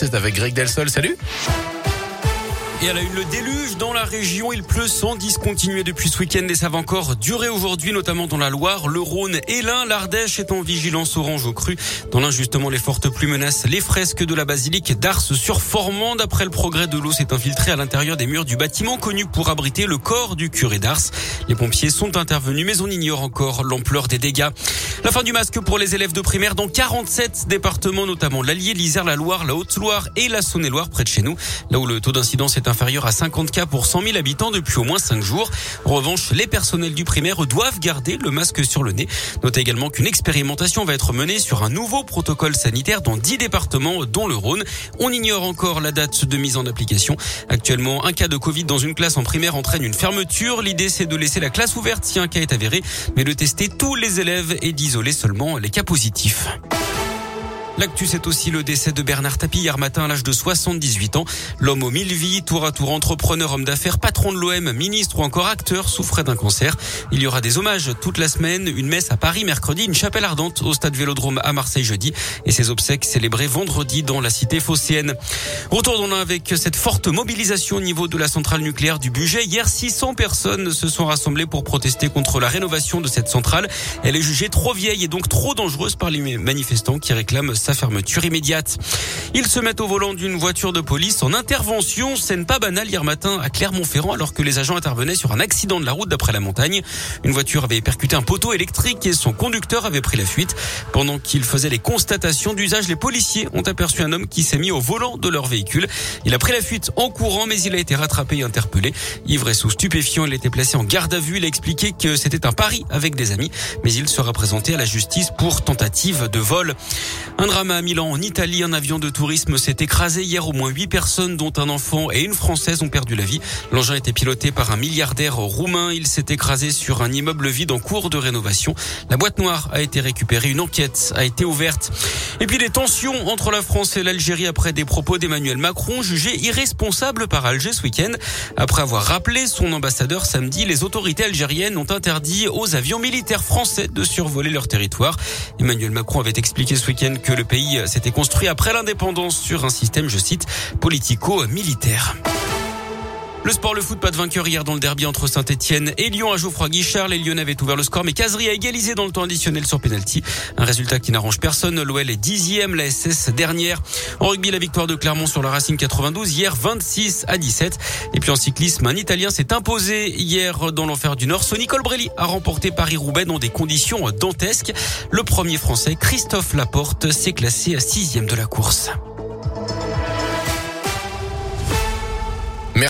C'est avec Greg Delsol, salut et à la une, le déluge dans la région. Il pleut sans discontinuer depuis ce week-end et ça va encore durer aujourd'hui, notamment dans la Loire, le Rhône et l'Ain. L'Ardèche est en vigilance orange au cru. Dans l'Ain, justement, les fortes pluies menacent les fresques de la basilique d'Ars sur Formande. Après le progrès de l'eau s'est infiltré à l'intérieur des murs du bâtiment connu pour abriter le corps du curé d'Ars. Les pompiers sont intervenus, mais on ignore encore l'ampleur des dégâts. La fin du masque pour les élèves de primaire dans 47 départements, notamment l'Allier, l'Isère, la Loire, la Haute-Loire et la Saône-et-Loire près de chez nous, là où le taux d'incidence est inférieur à 50 cas pour 100 000 habitants depuis au moins 5 jours. En revanche, les personnels du primaire doivent garder le masque sur le nez. Notez également qu'une expérimentation va être menée sur un nouveau protocole sanitaire dans 10 départements, dont le Rhône. On ignore encore la date de mise en application. Actuellement, un cas de Covid dans une classe en primaire entraîne une fermeture. L'idée, c'est de laisser la classe ouverte si un cas est avéré, mais de tester tous les élèves et isoler seulement les cas positifs. L'actu, c'est aussi le décès de Bernard Tapie hier matin à l'âge de 78 ans. L'homme aux mille vies, tour à tour entrepreneur, homme d'affaires, patron de l'OM, ministre ou encore acteur, souffrait d'un cancer. Il y aura des hommages toute la semaine, une messe à Paris mercredi, une chapelle ardente au stade Vélodrome à Marseille jeudi et ses obsèques célébrées vendredi dans la cité phocéenne. Retour dans avec cette forte mobilisation au niveau de la centrale nucléaire du budget. Hier, 600 personnes se sont rassemblées pour protester contre la rénovation de cette centrale. Elle est jugée trop vieille et donc trop dangereuse par les manifestants qui réclament sa fermeture immédiate. Ils se mettent au volant d'une voiture de police en intervention. Scène pas banale hier matin à Clermont-Ferrand alors que les agents intervenaient sur un accident de la route d'après la montagne. Une voiture avait percuté un poteau électrique et son conducteur avait pris la fuite. Pendant qu'ils faisaient les constatations d'usage, les policiers ont aperçu un homme qui s'est mis au volant de leur véhicule. Il a pris la fuite en courant mais il a été rattrapé et interpellé. Ivre et sous stupéfiant, il a été placé en garde à vue. Il a expliqué que c'était un pari avec des amis mais il sera présenté à la justice pour tentative de vol. à Milan, en Italie. Un avion de tourisme s'est écrasé hier. Au moins huit personnes, dont un enfant et une Française, ont perdu la vie. L'engin était piloté par un milliardaire roumain. Il s'est écrasé sur un immeuble vide en cours de rénovation. La boîte noire a été récupérée. Une enquête a été ouverte. Et puis les tensions entre la France et l'Algérie après des propos d'Emmanuel Macron jugés irresponsables par Alger ce week-end. Après avoir rappelé son ambassadeur samedi, les autorités algériennes ont interdit aux avions militaires français de survoler leur territoire. Emmanuel Macron avait expliqué ce week-end que le pays s'était construit après l'indépendance sur un système, je cite, politico-militaire. Le sport, le foot, pas de vainqueur hier dans le derby entre Saint-Etienne et Lyon à Geoffroy Guichard. Les Lyonnais avaient ouvert le score, mais Casery a égalisé dans le temps additionnel sur penalty. Un résultat qui n'arrange personne. L'OL est dixième, la SS dernière. En rugby, la victoire de Clermont sur la Racing 92 hier 26 à 17. Et puis en cyclisme, un Italien s'est imposé hier dans l'enfer du Nord. Sonny Colbrelli a remporté Paris-Roubaix dans des conditions dantesques. Le premier français, Christophe Laporte, s'est classé à sixième de la course.